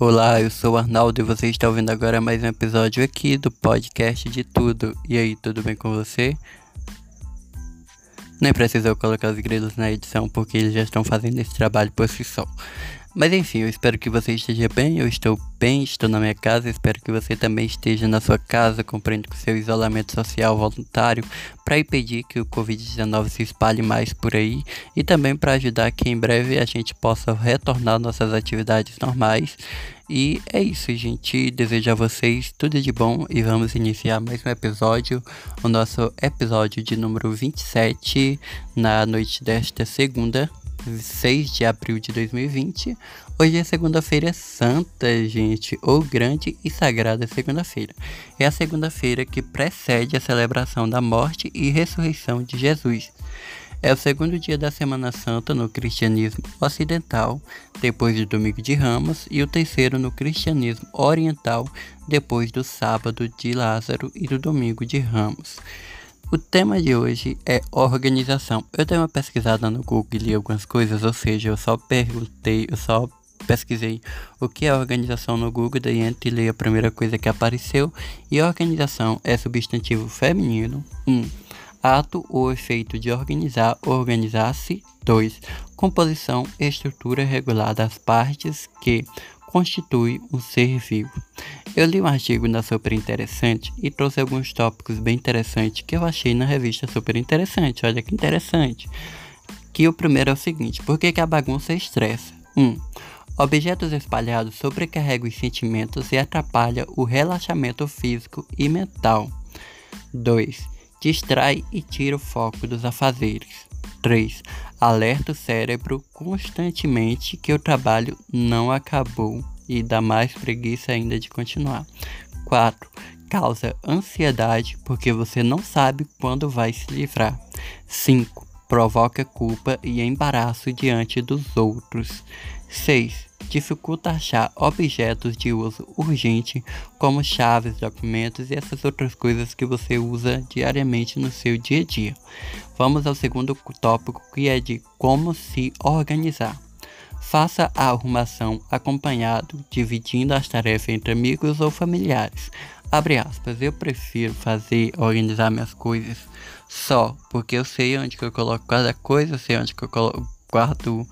Olá, eu sou o Arnaldo e você está ouvindo agora mais um episódio aqui do podcast de tudo. E aí, tudo bem com você? Nem precisa eu colocar os grilos na edição porque eles já estão fazendo esse trabalho por si só. Mas enfim, eu espero que você esteja bem. Eu estou bem, estou na minha casa. Espero que você também esteja na sua casa, cumprindo com seu isolamento social voluntário para impedir que o Covid-19 se espalhe mais por aí e também para ajudar que em breve a gente possa retornar nossas atividades normais. E é isso, gente. Desejo a vocês tudo de bom e vamos iniciar mais um episódio, o nosso episódio de número 27, na noite desta segunda, 6 de abril de 2020. Hoje é segunda-feira santa, gente, ou grande e sagrada segunda-feira. É a segunda-feira que precede a celebração da morte e ressurreição de Jesus. É o segundo dia da Semana Santa no cristianismo ocidental, depois do Domingo de Ramos, e o terceiro no cristianismo oriental, depois do Sábado de Lázaro e do Domingo de Ramos. O tema de hoje é organização. Eu dei uma pesquisada no Google e li algumas coisas, ou seja, eu só perguntei, eu só pesquisei o que é organização no Google, daí entre li a primeira coisa que apareceu, e organização é substantivo feminino. 1. Um, ato ou efeito de organizar, organizar-se. 2. Composição, estrutura regular das partes que constitui um ser vivo. Eu li um artigo na Super Interessante e trouxe alguns tópicos bem interessantes que eu achei na revista Super Interessante. Olha que interessante. Que o primeiro é o seguinte: por que, que a bagunça estressa? 1. Um, objetos espalhados sobrecarregam os sentimentos e atrapalham o relaxamento físico e mental. 2. Distrai e tira o foco dos afazeres. 3. Alerta o cérebro constantemente que o trabalho não acabou e dá mais preguiça ainda de continuar. 4. Causa ansiedade porque você não sabe quando vai se livrar. 5. Provoca culpa e embaraço diante dos outros. 6 dificulta achar objetos de uso urgente, como chaves, documentos e essas outras coisas que você usa diariamente no seu dia a dia. Vamos ao segundo tópico, que é de como se organizar. Faça a arrumação acompanhado, dividindo as tarefas entre amigos ou familiares. Abre aspas, eu prefiro fazer, organizar minhas coisas só, porque eu sei onde que eu coloco cada coisa, eu sei onde que eu guardo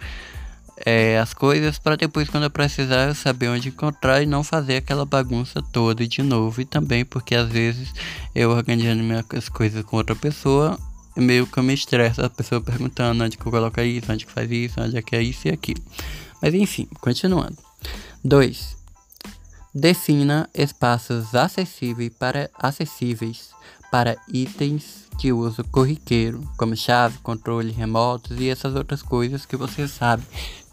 é, as coisas para depois, quando eu precisar, eu saber onde encontrar e não fazer aquela bagunça toda de novo. E também porque às vezes eu organizando minhas coisas com outra pessoa, meio que eu me estresso a pessoa perguntando onde que eu coloco isso, onde que faz isso, onde é que é isso e aquilo. Mas enfim, continuando. 2. Defina espaços acessíveis para, acessíveis para itens de uso corriqueiro, como chave, controle remotos e essas outras coisas que você sabe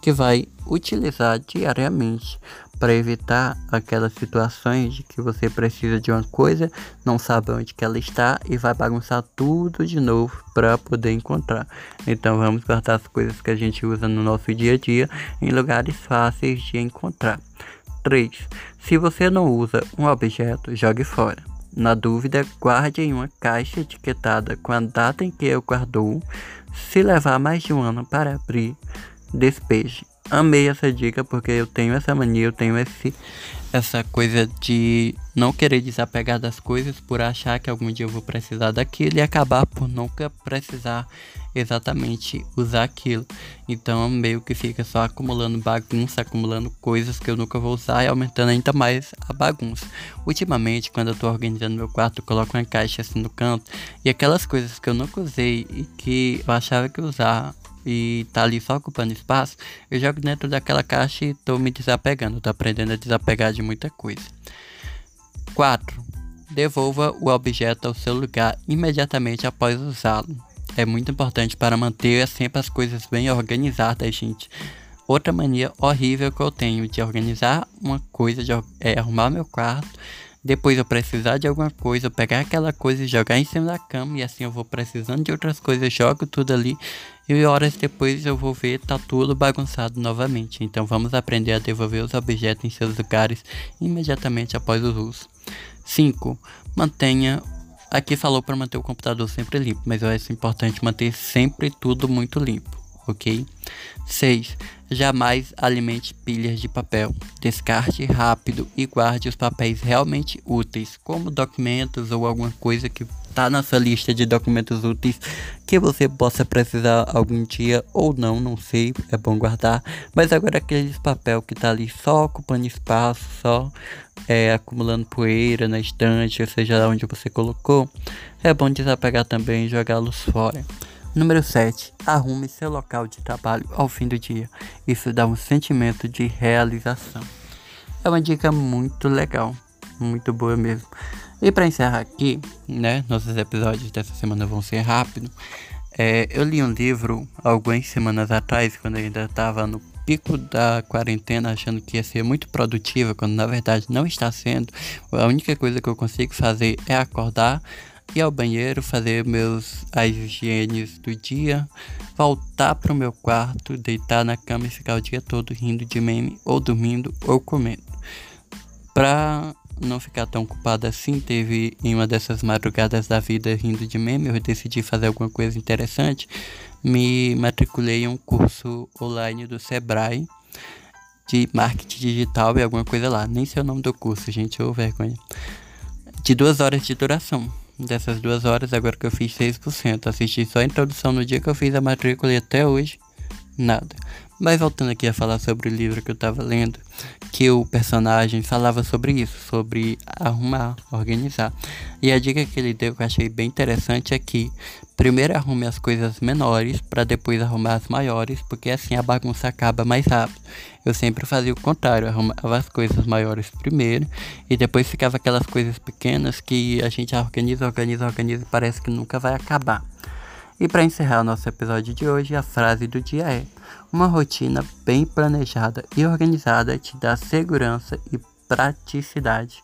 que vai utilizar diariamente para evitar aquelas situações de que você precisa de uma coisa, não sabe onde que ela está e vai bagunçar tudo de novo para poder encontrar. Então vamos guardar as coisas que a gente usa no nosso dia a dia em lugares fáceis de encontrar. 3. Se você não usa um objeto, jogue fora. Na dúvida, guarde em uma caixa etiquetada com a data em que o guardou. Se levar mais de um ano para abrir, despeje. Amei essa dica porque eu tenho essa mania, eu tenho esse, essa coisa de não querer desapegar das coisas por achar que algum dia eu vou precisar daquilo e acabar por nunca precisar exatamente usar aquilo. Então meio que fica só acumulando bagunça, acumulando coisas que eu nunca vou usar e aumentando ainda mais a bagunça. Ultimamente, quando eu tô organizando meu quarto, eu coloco uma caixa assim no canto e aquelas coisas que eu nunca usei e que eu achava que usar e tá ali só ocupando espaço, eu jogo dentro daquela caixa e tô me desapegando, tô aprendendo a desapegar de muita coisa. 4. Devolva o objeto ao seu lugar imediatamente após usá-lo. É muito importante para manter sempre as coisas bem organizadas, gente. Outra mania horrível que eu tenho de organizar uma coisa, de, é arrumar meu quarto depois eu precisar de alguma coisa, eu pegar aquela coisa e jogar em cima da cama. E assim eu vou precisando de outras coisas, jogo tudo ali. E horas depois eu vou ver tá tudo bagunçado novamente. Então vamos aprender a devolver os objetos em seus lugares imediatamente após o uso. 5. Mantenha. Aqui falou para manter o computador sempre limpo, mas eu acho importante manter sempre tudo muito limpo. ok? 6. Jamais alimente pilhas de papel. Descarte rápido e guarde os papéis realmente úteis, como documentos ou alguma coisa que está na sua lista de documentos úteis que você possa precisar algum dia ou não, não sei, é bom guardar. Mas agora aqueles papel que tá ali só ocupando espaço, só é, acumulando poeira na estante, ou seja onde você colocou, é bom desapegar também e jogá-los fora. Número 7. Arrume seu local de trabalho ao fim do dia. Isso dá um sentimento de realização. É uma dica muito legal, muito boa mesmo. E para encerrar aqui, né, nossos episódios dessa semana vão ser rápidos. É, eu li um livro algumas semanas atrás, quando eu ainda estava no pico da quarentena, achando que ia ser muito produtiva, quando na verdade não está sendo. A única coisa que eu consigo fazer é acordar, ir ao banheiro, fazer meus as higienes do dia, voltar pro meu quarto, deitar na cama e ficar o dia todo rindo de meme, ou dormindo, ou comendo. Pra não ficar tão culpado assim, teve em uma dessas madrugadas da vida rindo de meme, eu decidi fazer alguma coisa interessante. Me matriculei em um curso online do Sebrae de marketing digital e alguma coisa lá. Nem sei o nome do curso, gente, ou vergonha. De duas horas de duração dessas duas horas, agora que eu fiz 6%. Assisti só a introdução no dia que eu fiz a matrícula e até hoje, nada. Mas voltando aqui a falar sobre o livro que eu tava lendo, que o personagem falava sobre isso, sobre arrumar, organizar. E a dica que ele deu que eu achei bem interessante é que primeiro arrume as coisas menores para depois arrumar as maiores, porque assim a bagunça acaba mais rápido. Eu sempre fazia o contrário, arrumava as coisas maiores primeiro e depois ficava aquelas coisas pequenas que a gente organiza, organiza, organiza e parece que nunca vai acabar. E para encerrar o nosso episódio de hoje, a frase do dia é: Uma rotina bem planejada e organizada te dá segurança e praticidade.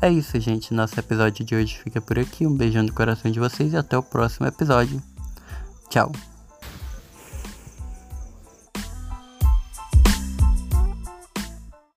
É isso, gente. Nosso episódio de hoje fica por aqui. Um beijão no coração de vocês e até o próximo episódio. Tchau.